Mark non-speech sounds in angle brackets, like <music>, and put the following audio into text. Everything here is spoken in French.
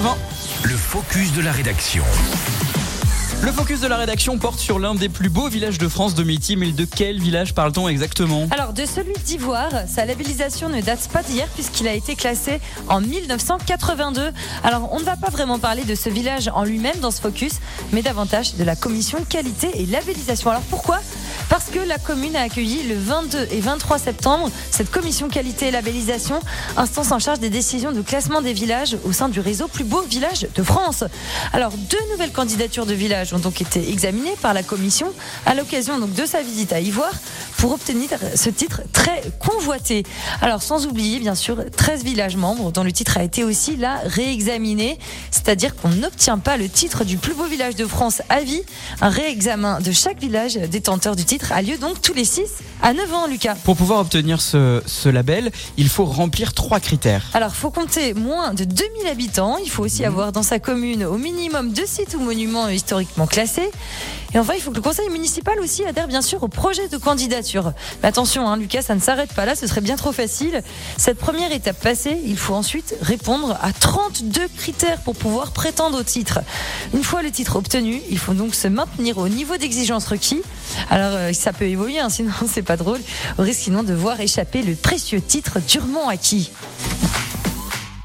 8h20. Le focus de la rédaction. Le focus de la rédaction porte sur l'un des plus beaux villages de France, Domiti, mais de quel village parle-t-on exactement? Alors de celui d'Ivoire, sa labellisation ne date pas d'hier puisqu'il a été classé en 1982. Alors on ne va pas vraiment parler de ce village en lui-même dans ce focus, mais davantage de la commission qualité et labellisation. Alors pourquoi parce que la commune a accueilli le 22 et 23 septembre cette commission qualité et labellisation, instance en charge des décisions de classement des villages au sein du réseau plus beau village de France. Alors deux nouvelles candidatures de villages ont donc été examinées par la commission à l'occasion de sa visite à Ivoire pour obtenir ce titre très convoité. Alors sans oublier bien sûr 13 villages membres dont le titre a été aussi là réexaminé, c'est-à-dire qu'on n'obtient pas le titre du plus beau village de France à vie. Un réexamen de chaque village détenteur du titre a lieu donc tous les 6 à 9 ans, Lucas. Pour pouvoir obtenir ce, ce label, il faut remplir trois critères. Alors, il faut compter moins de 2000 habitants. Il faut aussi mmh. avoir dans sa commune au minimum deux sites ou monuments historiquement classés. Et enfin, il faut que le conseil municipal aussi adhère bien sûr au projet de candidature. Mais attention, hein, Lucas, ça ne s'arrête pas là, ce serait bien trop facile. Cette première étape passée, il faut ensuite répondre à 32 critères pour pouvoir prétendre au titre. Une fois le titre obtenu, il faut donc se maintenir au niveau d'exigence requis. Alors, euh, ça peut évoluer, hein, sinon <laughs> c'est pas drôle, au risque sinon de voir échapper le précieux titre durement acquis.